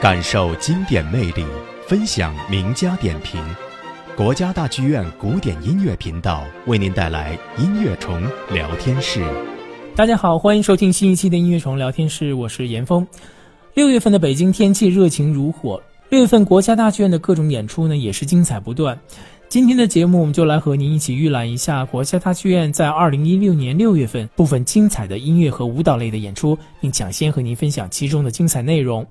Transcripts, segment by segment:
感受经典魅力，分享名家点评。国家大剧院古典音乐频道为您带来音乐虫聊天室。大家好，欢迎收听新一期的音乐虫聊天室，我是严峰。六月份的北京天气热情如火，六月份国家大剧院的各种演出呢也是精彩不断。今天的节目，我们就来和您一起预览一下国家大剧院在二零一六年六月份部分精彩的音乐和舞蹈类的演出，并抢先和您分享其中的精彩内容。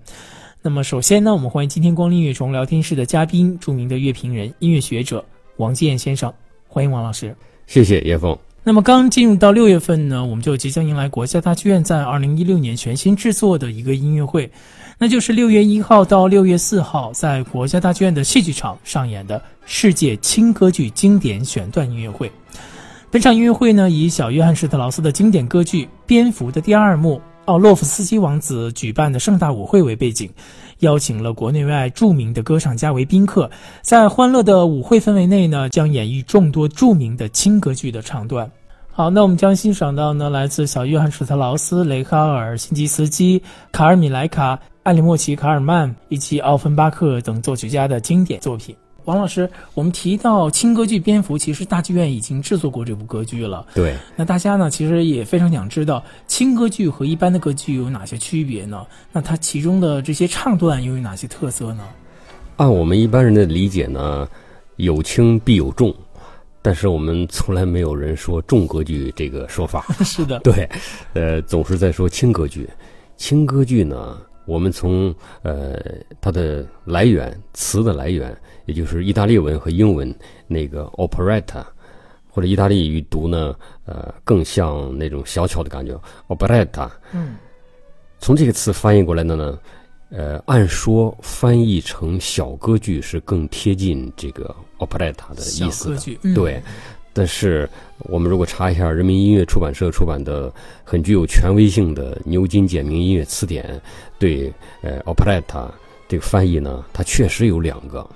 那么，首先呢，我们欢迎今天光临音乐虫聊天室的嘉宾，著名的乐评人、音乐学者王建先生，欢迎王老师。谢谢叶峰。那么，刚进入到六月份呢，我们就即将迎来国家大剧院在二零一六年全新制作的一个音乐会。那就是六月一号到六月四号，在国家大剧院的戏剧场上演的世界轻歌剧经典选段音乐会。本场音乐会呢，以小约翰施特劳斯的经典歌剧《蝙蝠》的第二幕奥洛夫斯基王子举办的盛大舞会为背景，邀请了国内外著名的歌唱家为宾客，在欢乐的舞会氛围内呢，将演绎众多著名的轻歌剧的唱段。好，那我们将欣赏到呢，来自小约翰施特劳斯、雷哈尔、辛吉斯基、卡尔米莱卡。艾里莫奇、卡尔曼以及奥芬巴克等作曲家的经典作品。王老师，我们提到轻歌剧《蝙蝠》，其实大剧院已经制作过这部歌剧了。对，那大家呢，其实也非常想知道轻歌剧和一般的歌剧有哪些区别呢？那它其中的这些唱段又有哪些特色呢？按我们一般人的理解呢，有轻必有重，但是我们从来没有人说重歌剧这个说法。是的，对，呃，总是在说轻歌剧。轻歌剧呢？我们从呃它的来源词的来源，也就是意大利文和英文那个 operetta，或者意大利语读呢，呃，更像那种小巧的感觉 operetta。嗯，从这个词翻译过来的呢，呃，按说翻译成小歌剧是更贴近这个 operetta 的意思的。对。但是，我们如果查一下人民音乐出版社出版的很具有权威性的《牛津简明音乐词典》，对呃，operetta 这个翻译呢，它确实有两个。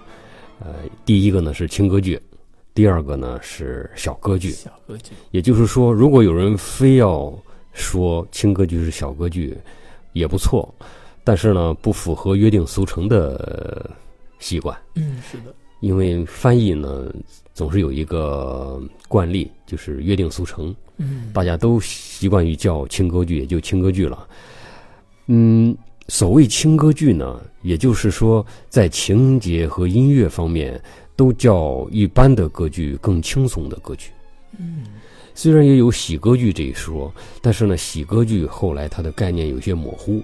呃，第一个呢是轻歌剧，第二个呢是小歌剧。小歌剧，也就是说，如果有人非要说轻歌剧是小歌剧，也不错，但是呢，不符合约定俗成的习惯。嗯，是的。因为翻译呢，总是有一个惯例，就是约定俗成。嗯，大家都习惯于叫轻歌剧，也就轻歌剧了。嗯，所谓轻歌剧呢，也就是说，在情节和音乐方面，都较一般的歌剧更轻松的歌剧。嗯，虽然也有喜歌剧这一说，但是呢，喜歌剧后来它的概念有些模糊。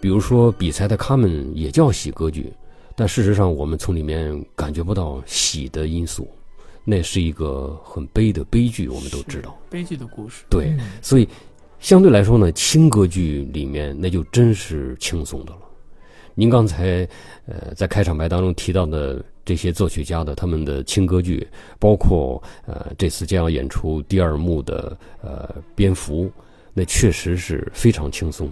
比如说，比赛的《卡门》也叫喜歌剧。但事实上，我们从里面感觉不到喜的因素，那是一个很悲的悲剧。我们都知道悲剧的故事。对，所以相对来说呢，轻歌剧里面那就真是轻松的了。您刚才呃在开场白当中提到的这些作曲家的他们的轻歌剧，包括呃这次将要演出第二幕的呃蝙蝠，那确实是非常轻松。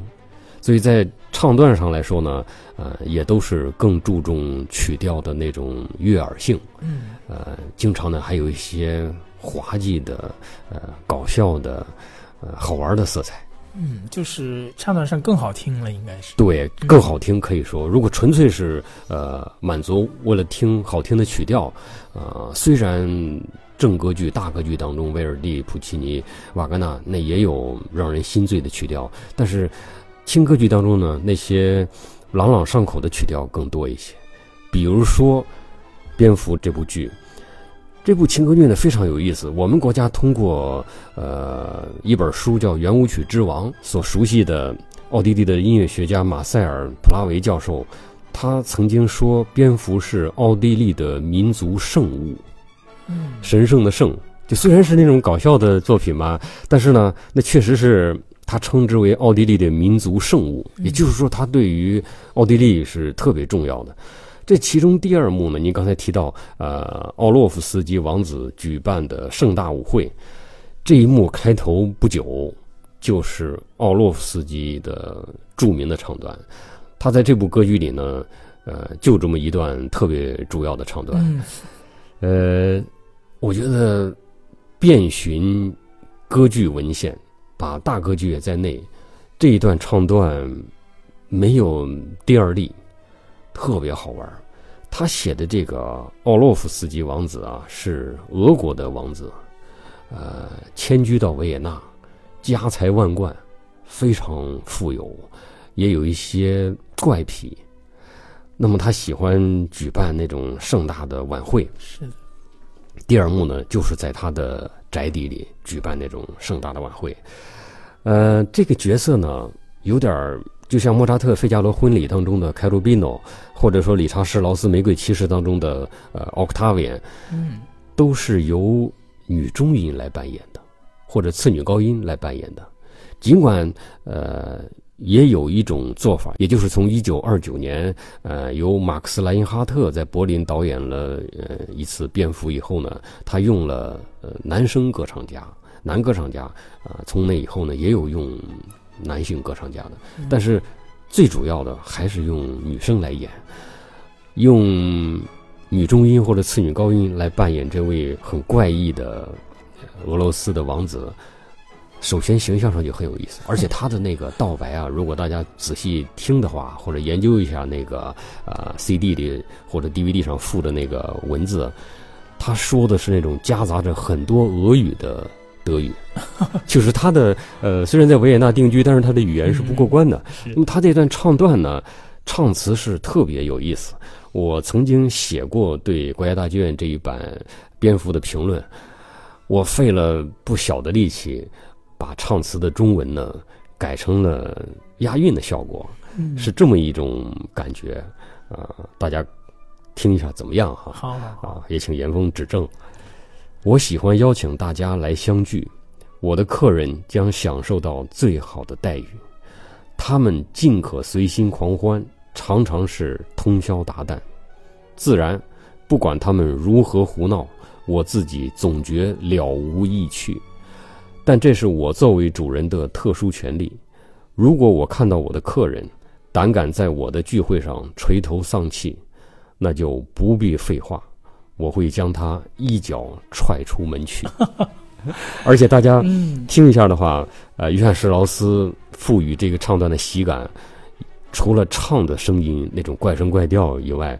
所以在唱段上来说呢，呃，也都是更注重曲调的那种悦耳性，嗯，呃，经常呢还有一些滑稽的、呃，搞笑的、呃，好玩的色彩。嗯，就是唱段上更好听了，应该是。对，更好听可以说，如果纯粹是呃满足为了听好听的曲调，呃，虽然正歌剧、大歌剧当中，威尔第、普契尼、瓦格纳那也有让人心醉的曲调，但是。轻歌剧当中呢，那些朗朗上口的曲调更多一些，比如说《蝙蝠》这部剧，这部情歌剧呢非常有意思。我们国家通过呃一本书叫《圆舞曲之王》所熟悉的奥地利的音乐学家马塞尔·普拉维教授，他曾经说，蝙蝠是奥地利的民族圣物，嗯，神圣的圣。就虽然是那种搞笑的作品吧，但是呢，那确实是。他称之为奥地利的民族圣物，也就是说，他对于奥地利是特别重要的。这其中第二幕呢，您刚才提到，呃，奥洛夫斯基王子举办的盛大舞会，这一幕开头不久，就是奥洛夫斯基的著名的唱段。他在这部歌剧里呢，呃，就这么一段特别主要的唱段。呃，我觉得遍寻歌剧文献。把大歌剧也在内，这一段唱段没有第二例，特别好玩。他写的这个奥洛夫斯基王子啊，是俄国的王子，呃，迁居到维也纳，家财万贯，非常富有，也有一些怪癖。那么他喜欢举办那种盛大的晚会。是的。第二幕呢，就是在他的宅邸里举办那种盛大的晚会。呃，这个角色呢，有点就像莫扎特《费加罗婚礼》当中的凯鲁宾诺，或者说理查士劳斯《玫瑰骑士》当中的呃奥克塔维安，嗯，都是由女中音来扮演的，或者次女高音来扮演的。尽管呃。也有一种做法，也就是从一九二九年，呃，由马克思莱因哈特在柏林导演了呃一次蝙蝠以后呢，他用了呃男生歌唱家，男歌唱家，啊，从那以后呢，也有用男性歌唱家的，但是最主要的还是用女声来演，用女中音或者次女高音来扮演这位很怪异的俄罗斯的王子。首先形象上就很有意思，而且他的那个道白啊，如果大家仔细听的话，或者研究一下那个呃 CD 里或者 DVD 上附的那个文字，他说的是那种夹杂着很多俄语的德语，就是他的呃虽然在维也纳定居，但是他的语言是不过关的。那么他这段唱段呢，唱词是特别有意思。我曾经写过对国家大剧院这一版蝙蝠的评论，我费了不小的力气。把唱词的中文呢改成了押韵的效果，是这么一种感觉啊！大家听一下怎么样哈？好，啊，也请严峰指正。我喜欢邀请大家来相聚，我的客人将享受到最好的待遇，他们尽可随心狂欢，常常是通宵达旦。自然，不管他们如何胡闹，我自己总觉了无意趣。但这是我作为主人的特殊权利。如果我看到我的客人胆敢在我的聚会上垂头丧气，那就不必废话，我会将他一脚踹出门去。而且大家听一下的话，呃，约翰施劳斯赋予这个唱段的喜感，除了唱的声音那种怪声怪调以外，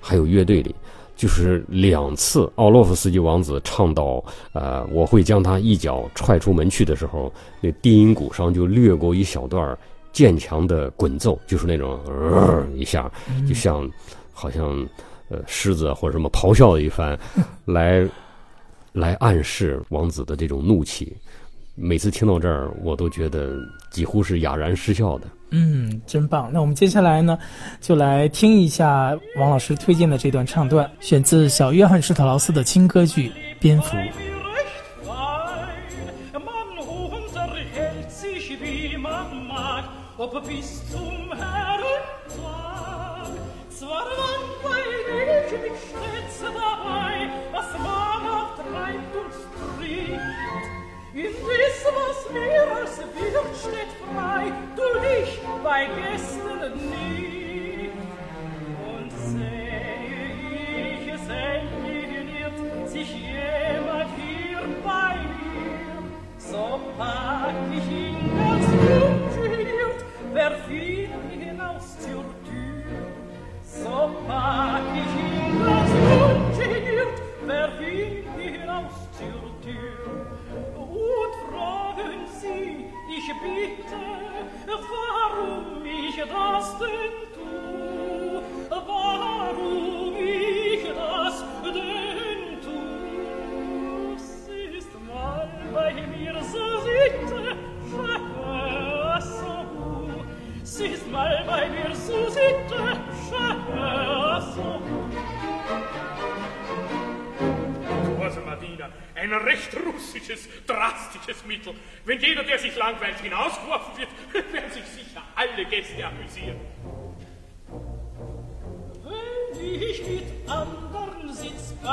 还有乐队里。就是两次，奥洛夫斯基王子唱到“呃，我会将他一脚踹出门去”的时候，那低音鼓上就掠过一小段渐强的滚奏，就是那种呃一下，就像好像呃狮子或者什么咆哮一番，来来暗示王子的这种怒气。每次听到这儿，我都觉得几乎是哑然失笑的。嗯，真棒。那我们接下来呢，就来听一下王老师推荐的这段唱段，选自小约翰施特劳斯的轻歌剧《蝙蝠》。still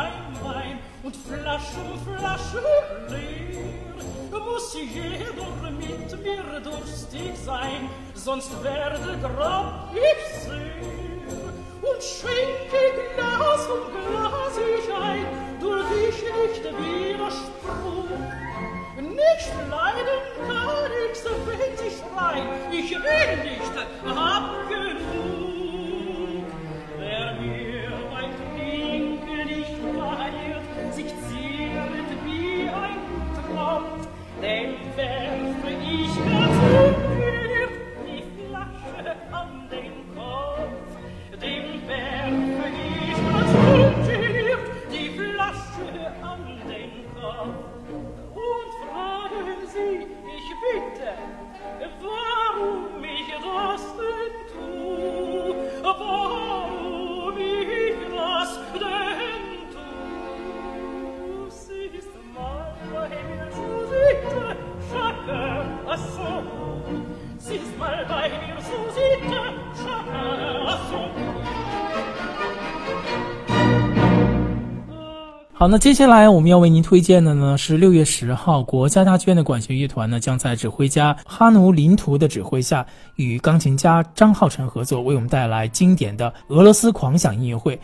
Wein, Wein und Flasche, Flasche leer. Muss jeder mit mir durstig sein, sonst werde grob ich sehr. Und schenke Glas um Glas ich ein, durch dich nicht Widerspruch. Nicht leiden kann ich's, wenn ich schrein, ich will nicht abgehen. 好，那接下来我们要为您推荐的呢是六月十号，国家大剧院的管弦乐团呢将在指挥家哈努林图的指挥下，与钢琴家张浩辰合作，为我们带来经典的俄罗斯狂想音乐会。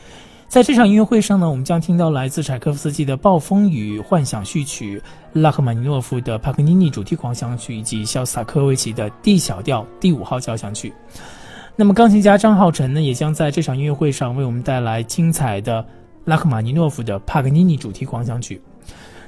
在这场音乐会上呢，我们将听到来自柴可夫斯基的《暴风雨幻想序曲》、拉赫玛尼诺夫的《帕格尼尼主题狂想曲》以及肖斯塔科维奇的 D 小调第五号交响曲。那么，钢琴家张浩辰呢，也将在这场音乐会上为我们带来精彩的。拉赫玛尼诺夫的帕格尼尼主题狂想曲，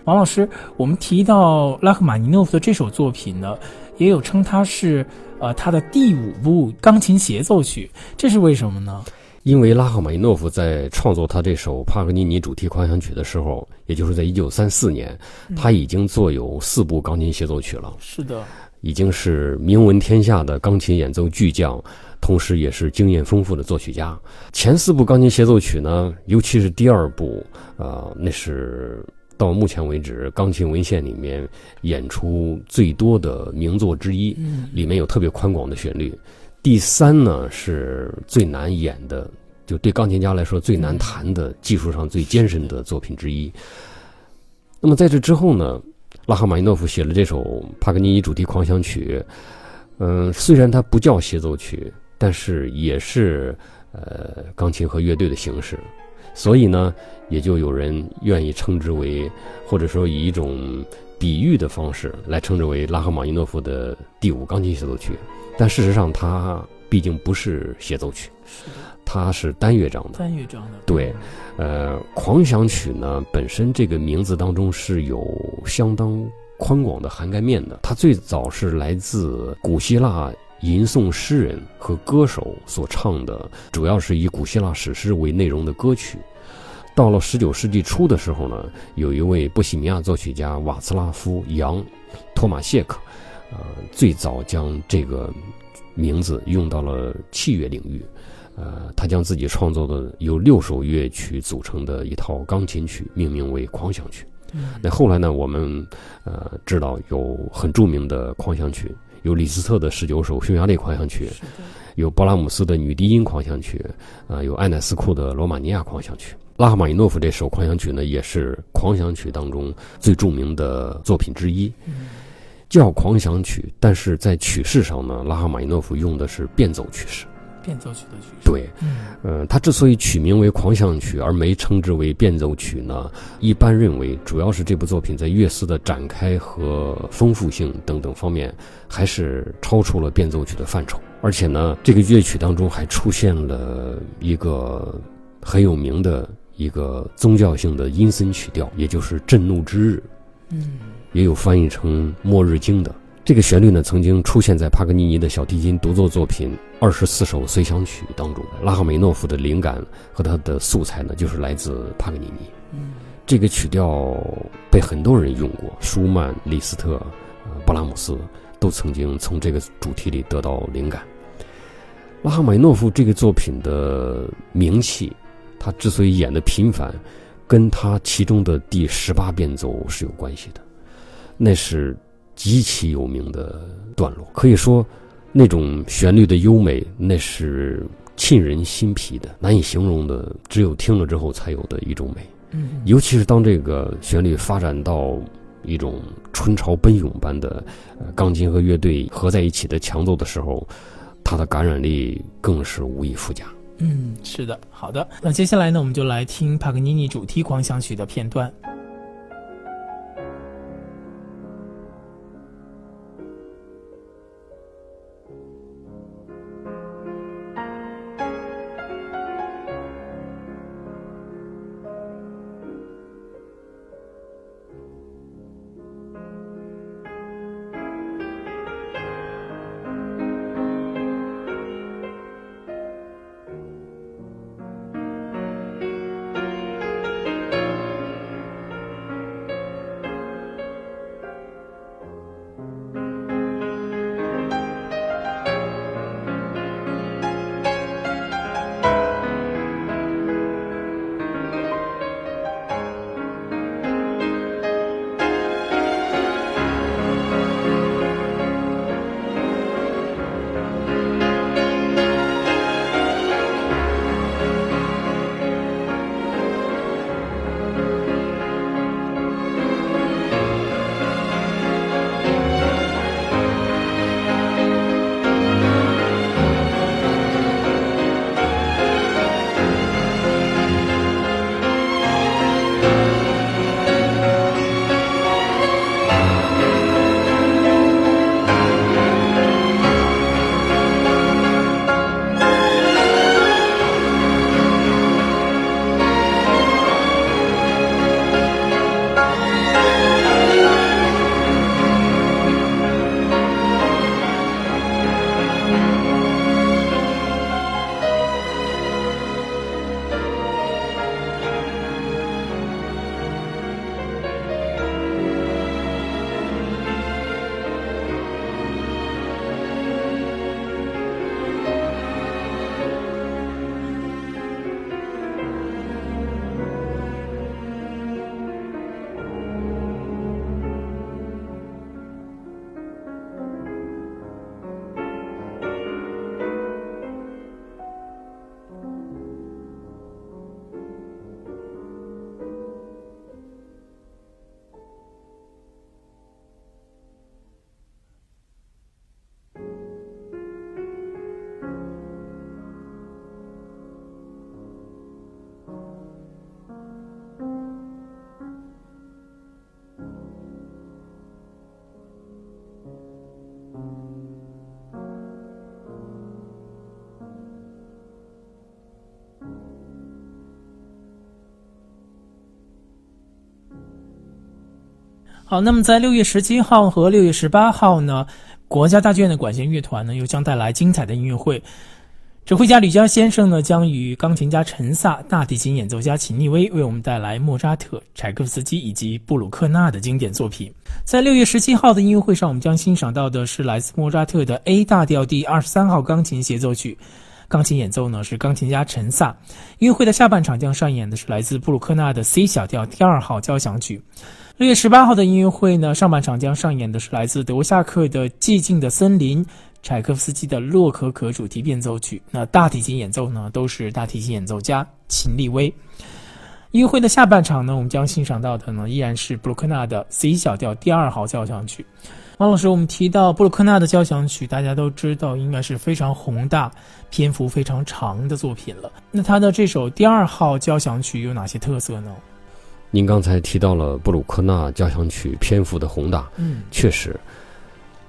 王老师，我们提到拉赫玛尼诺夫的这首作品呢，也有称它是呃他的第五部钢琴协奏曲，这是为什么呢？因为拉赫玛尼诺夫在创作他这首帕格尼尼主题狂想曲的时候，也就是在一九三四年，他已经作有四部钢琴协奏曲了。是的，已经是名闻天下的钢琴演奏巨匠。同时，也是经验丰富的作曲家。前四部钢琴协奏曲呢，尤其是第二部，呃，那是到目前为止钢琴文献里面演出最多的名作之一。里面有特别宽广的旋律。第三呢，是最难演的，就对钢琴家来说最难弹的，技术上最艰深的作品之一。那么在这之后呢，拉赫玛尼诺夫写了这首帕格尼尼主题狂想曲。嗯，虽然它不叫协奏曲。但是也是，呃，钢琴和乐队的形式，所以呢，也就有人愿意称之为，或者说以一种比喻的方式来称之为拉赫玛尼诺夫的第五钢琴协奏曲。但事实上，它毕竟不是协奏曲，它是单乐章的。单乐章的。对，呃，狂想曲呢，本身这个名字当中是有相当宽广的涵盖面的。它最早是来自古希腊。吟诵诗人和歌手所唱的，主要是以古希腊史诗为内容的歌曲。到了十九世纪初的时候呢，有一位波西米亚作曲家瓦茨拉夫·扬·托马谢克，呃，最早将这个名字用到了器乐领域。呃，他将自己创作的由六首乐曲组成的一套钢琴曲命名为狂想曲。那后来呢，我们呃知道有很著名的狂想曲。有李斯特的十九首匈牙利狂想曲，有勃拉姆斯的女低音狂想曲，啊，有艾乃斯库的罗马尼亚狂想曲。拉赫玛尼诺夫这首狂想曲呢，也是狂想曲当中最著名的作品之一，叫狂想曲。但是在曲式上呢，拉赫玛尼诺夫用的是变奏曲式。变奏曲的曲式。对，嗯，他之所以取名为狂想曲而没称之为变奏曲呢，一般认为主要是这部作品在乐思的展开和丰富性等等方面，还是超出了变奏曲的范畴。而且呢，这个乐曲当中还出现了一个很有名的一个宗教性的阴森曲调，也就是震怒之日，嗯，也有翻译成末日经的。这个旋律呢，曾经出现在帕格尼尼的小提琴独奏作品《二十四首随想曲》当中。拉赫梅诺夫的灵感和他的素材呢，就是来自帕格尼尼。嗯，这个曲调被很多人用过，舒曼、李斯特、布拉姆斯都曾经从这个主题里得到灵感。拉赫梅诺夫这个作品的名气，他之所以演的频繁，跟他其中的第十八变奏是有关系的，那是。极其有名的段落，可以说，那种旋律的优美，那是沁人心脾的，难以形容的，只有听了之后才有的一种美。嗯，尤其是当这个旋律发展到一种春潮奔涌般的，呃，钢琴和乐队合在一起的强奏的时候，它的感染力更是无以复加。嗯，是的，好的。那接下来呢，我们就来听帕格尼尼主题狂想曲的片段。好，那么在六月十七号和六月十八号呢，国家大剧院的管弦乐团呢又将带来精彩的音乐会。指挥家吕嘉先生呢，将与钢琴家陈萨、大提琴演奏家秦立威为我们带来莫扎特、柴可夫斯基以及布鲁克纳的经典作品。在六月十七号的音乐会上，我们将欣赏到的是来自莫扎特的 A 大调第二十三号钢琴协奏曲，钢琴演奏呢是钢琴家陈萨。音乐会的下半场将上演的是来自布鲁克纳的 C 小调第二号交响曲。六月十八号的音乐会呢，上半场将上演的是来自德沃夏克的《寂静的森林》。柴可夫斯基的《洛可可》主题变奏曲，那大提琴演奏呢，都是大提琴演奏家秦立威。音乐会的下半场呢，我们将欣赏到的呢，依然是布鲁克纳的 C 小调第二号交响曲。王老师，我们提到布鲁克纳的交响曲，大家都知道应该是非常宏大、篇幅非常长的作品了。那他的这首第二号交响曲有哪些特色呢？您刚才提到了布鲁克纳交响曲篇幅的宏大，嗯，确实。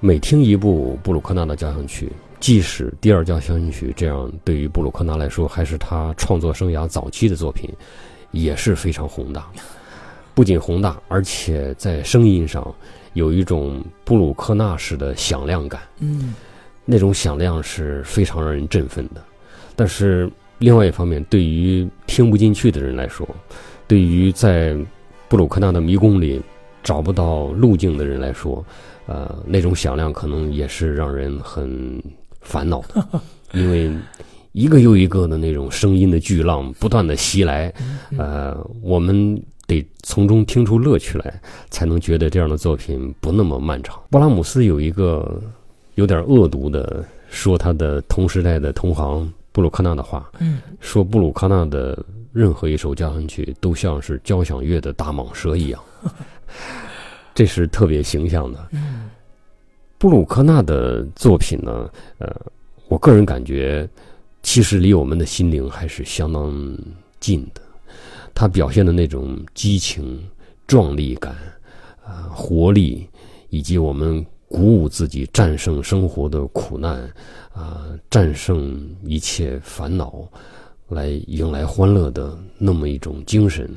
每听一部布鲁克纳的交响曲，即使第二交响曲这样，对于布鲁克纳来说还是他创作生涯早期的作品，也是非常宏大。不仅宏大，而且在声音上有一种布鲁克纳式的响亮感。嗯，那种响亮是非常让人振奋的。但是另外一方面，对于听不进去的人来说，对于在布鲁克纳的迷宫里找不到路径的人来说，呃，那种响亮可能也是让人很烦恼的，因为一个又一个的那种声音的巨浪不断的袭来，呃，我们得从中听出乐趣来，才能觉得这样的作品不那么漫长。布拉姆斯有一个有点恶毒的说他的同时代的同行布鲁克纳的话，嗯，说布鲁克纳的任何一首交响曲都像是交响乐的大蟒蛇一样。这是特别形象的。布鲁克纳的作品呢，呃，我个人感觉，其实离我们的心灵还是相当近的。他表现的那种激情、壮丽感，啊，活力，以及我们鼓舞自己战胜生活的苦难，啊，战胜一切烦恼，来迎来欢乐的那么一种精神，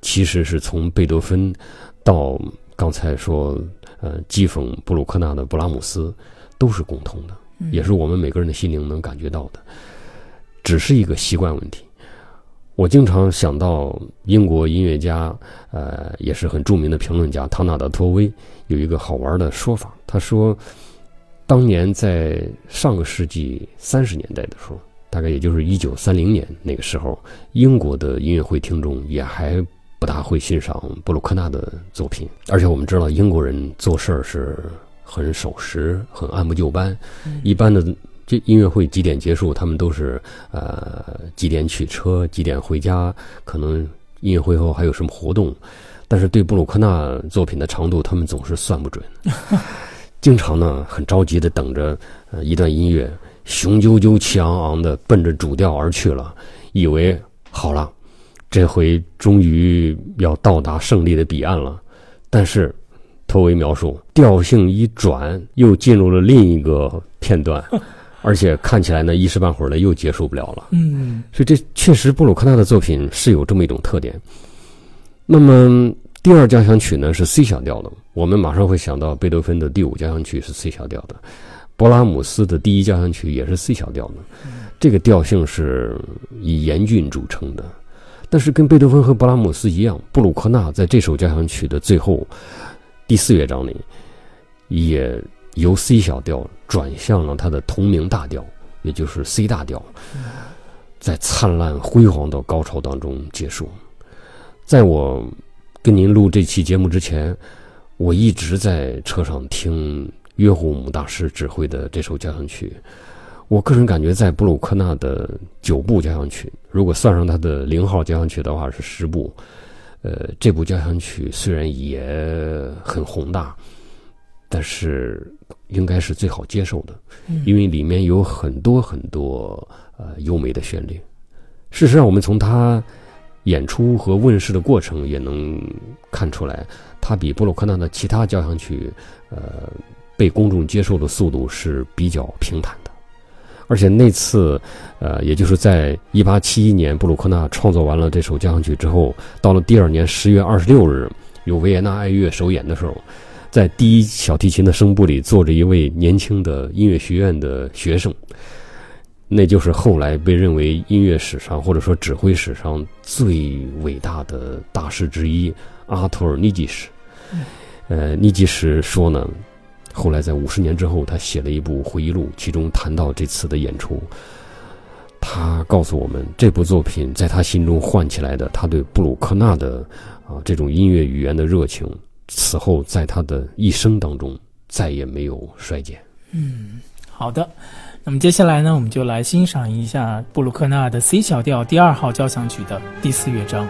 其实是从贝多芬到。刚才说，呃，讥讽布鲁克纳的布拉姆斯，都是共通的，也是我们每个人的心灵能感觉到的，只是一个习惯问题。我经常想到英国音乐家，呃，也是很著名的评论家唐纳德·托威有一个好玩的说法，他说，当年在上个世纪三十年代的时候，大概也就是一九三零年那个时候，英国的音乐会听众也还。不大会欣赏布鲁克纳的作品，而且我们知道英国人做事儿是很守时、很按部就班。一般的这音乐会几点结束，他们都是呃几点取车、几点回家，可能音乐会后还有什么活动。但是对布鲁克纳作品的长度，他们总是算不准，经常呢很着急的等着呃一段音乐雄赳赳、气昂昂的奔着主调而去了，以为好了。这回终于要到达胜利的彼岸了，但是，头维描述调性一转，又进入了另一个片段，而且看起来呢一时半会儿的又结束不了了。嗯，所以这确实布鲁克纳的作品是有这么一种特点。那么第二交响曲呢是 C 小调的，我们马上会想到贝多芬的第五交响曲是 C 小调的，勃拉姆斯的第一交响曲也是 C 小调的，这个调性是以严峻著称的。但是跟贝多芬和勃拉姆斯一样，布鲁克纳在这首交响曲的最后第四乐章里，也由 C 小调转向了他的同名大调，也就是 C 大调，在灿烂辉煌的高潮当中结束。在我跟您录这期节目之前，我一直在车上听约胡姆大师指挥的这首交响曲。我个人感觉，在布鲁克纳的九部交响曲，如果算上他的零号交响曲的话，是十部。呃，这部交响曲虽然也很宏大，但是应该是最好接受的，因为里面有很多很多呃优美的旋律。事实上，我们从他演出和问世的过程也能看出来，他比布鲁克纳的其他交响曲，呃，被公众接受的速度是比较平坦的。而且那次，呃，也就是在一八七一年，布鲁克纳创作完了这首交响曲之后，到了第二年十月二十六日，由维也纳爱乐首演的时候，在第一小提琴的声部里坐着一位年轻的音乐学院的学生，那就是后来被认为音乐史上或者说指挥史上最伟大的大师之一阿托尔尼基什。呃，尼基什说呢，后来在五十年之后，他写了一部回忆录，其中谈到这次的演出。他告诉我们，这部作品在他心中唤起来的他对布鲁克纳的啊这种音乐语言的热情，此后在他的一生当中再也没有衰减。嗯，好的。那么接下来呢，我们就来欣赏一下布鲁克纳的 C 小调第二号交响曲的第四乐章。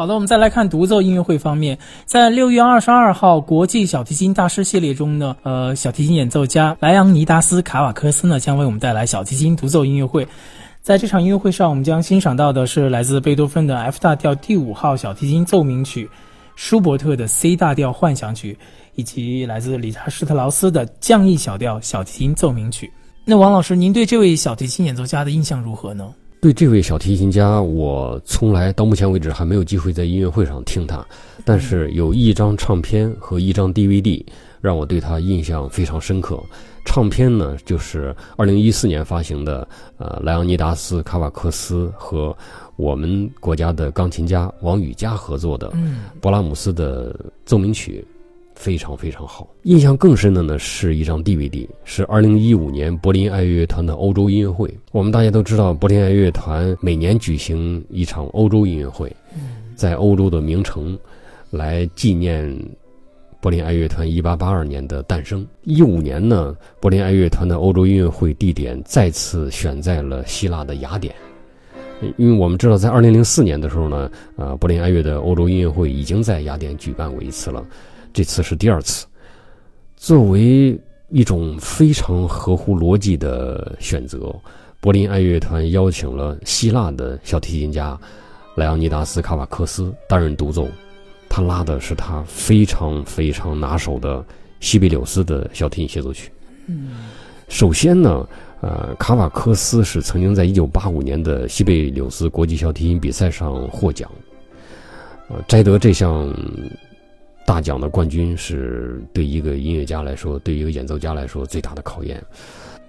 好的，我们再来看独奏音乐会方面，在六月二十二号国际小提琴大师系列中呢，呃，小提琴演奏家莱昂尼达斯卡瓦科斯呢将为我们带来小提琴独奏音乐会。在这场音乐会上，我们将欣赏到的是来自贝多芬的 F 大调第五号小提琴奏鸣曲，舒伯特的 C 大调幻想曲，以及来自理查施特劳斯的降 E 小调小提琴奏鸣曲。那王老师，您对这位小提琴演奏家的印象如何呢？对这位小提琴家，我从来到目前为止还没有机会在音乐会上听他，但是有一张唱片和一张 DVD 让我对他印象非常深刻。唱片呢，就是二零一四年发行的，呃，莱昂尼达斯卡瓦克斯和我们国家的钢琴家王羽佳合作的勃拉姆斯的奏鸣曲。非常非常好，印象更深的呢是一张 DVD，是二零一五年柏林爱乐乐团的欧洲音乐会。我们大家都知道，柏林爱乐乐团每年举行一场欧洲音乐会，在欧洲的名城，来纪念柏林爱乐团一八八二年的诞生。一五年呢，柏林爱乐团的欧洲音乐会地点再次选在了希腊的雅典，因为我们知道，在二零零四年的时候呢，呃，柏林爱乐的欧洲音乐会已经在雅典举办过一次了。这次是第二次，作为一种非常合乎逻辑的选择，柏林爱乐团邀请了希腊的小提琴家莱昂尼达斯卡瓦克斯担任独奏，他拉的是他非常非常拿手的西贝柳斯的小提琴协奏曲。首先呢，呃，卡瓦克斯是曾经在一九八五年的西贝柳斯国际小提琴比赛上获奖，呃，摘得这项。大奖的冠军是对一个音乐家来说，对一个演奏家来说最大的考验。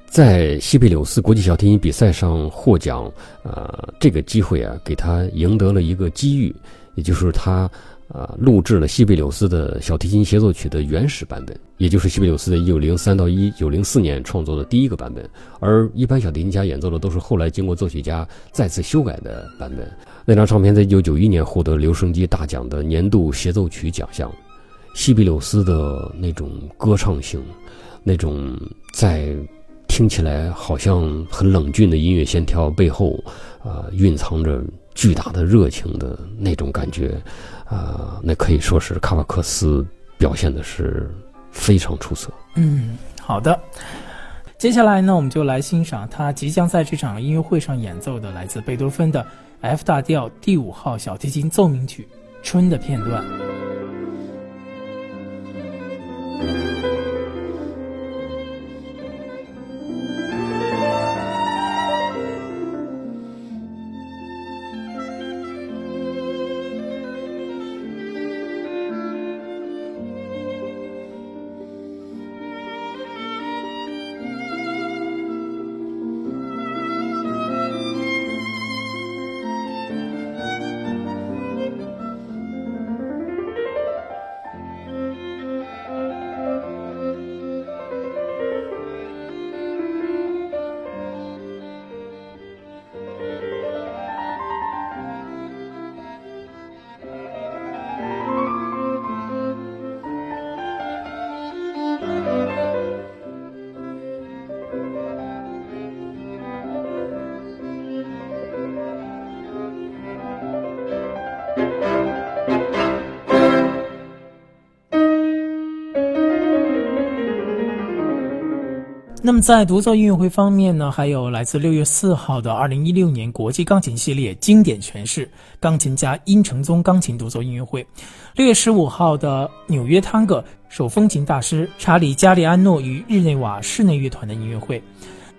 在西贝柳斯国际小提琴比赛上获奖，呃，这个机会啊，给他赢得了一个机遇，也就是他呃，录制了西贝柳斯的小提琴协奏曲的原始版本，也就是西贝柳斯的1903到1904年创作的第一个版本。而一般小提琴家演奏的都是后来经过作曲家再次修改的版本。那张唱片在1991年获得留声机大奖的年度协奏曲奖项。西比柳斯的那种歌唱性，那种在听起来好像很冷峻的音乐线条背后，啊，蕴藏着巨大的热情的那种感觉。啊，那可以说是卡瓦克斯表现的是非常出色。嗯，好的。接下来呢，我们就来欣赏他即将在这场音乐会上演奏的来自贝多芬的 F 大调第五号小提琴奏鸣曲《春》的片段。那么在独奏音乐会方面呢，还有来自六月四号的二零一六年国际钢琴系列经典诠释钢琴家殷承宗钢琴独奏音乐会，六月十五号的纽约探戈手风琴大师查理加利安诺与日内瓦室内乐团的音乐会。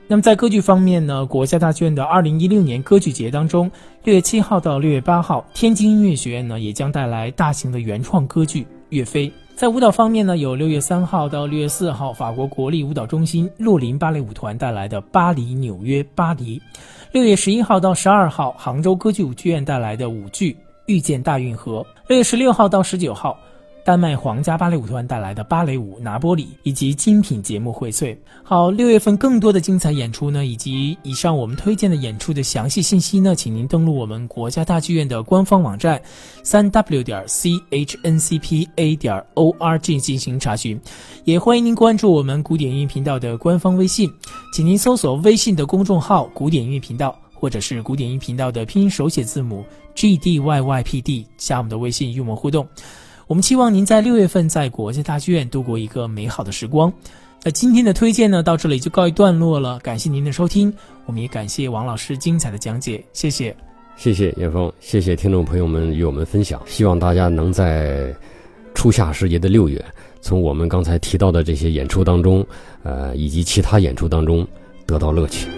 那么在歌剧方面呢，国家大剧院的二零一六年歌剧节当中，六月七号到六月八号，天津音乐学院呢也将带来大型的原创歌剧《岳飞》。在舞蹈方面呢，有六月三号到六月四号，法国国立舞蹈中心洛林芭蕾舞团带来的《巴黎纽约巴黎》；六月十一号到十二号，杭州歌剧舞剧院带来的舞剧《遇见大运河》；六月十六号到十九号。丹麦皇家芭蕾舞团带来的芭蕾舞《拿波里》，以及精品节目荟萃。好，六月份更多的精彩演出呢，以及以上我们推荐的演出的详细信息呢，请您登录我们国家大剧院的官方网站，三 w 点 c h n c p a 点 o r g 进行查询。也欢迎您关注我们古典音乐频道的官方微信，请您搜索微信的公众号“古典音乐频道”或者是古典音频道的拼音手写字母 g d y y p d，加我们的微信与我们互动。我们期望您在六月份在国家大剧院度过一个美好的时光。那今天的推荐呢，到这里就告一段落了。感谢您的收听，我们也感谢王老师精彩的讲解，谢谢，谢谢叶峰，谢谢听众朋友们与我们分享。希望大家能在初夏时节的六月，从我们刚才提到的这些演出当中，呃，以及其他演出当中得到乐趣。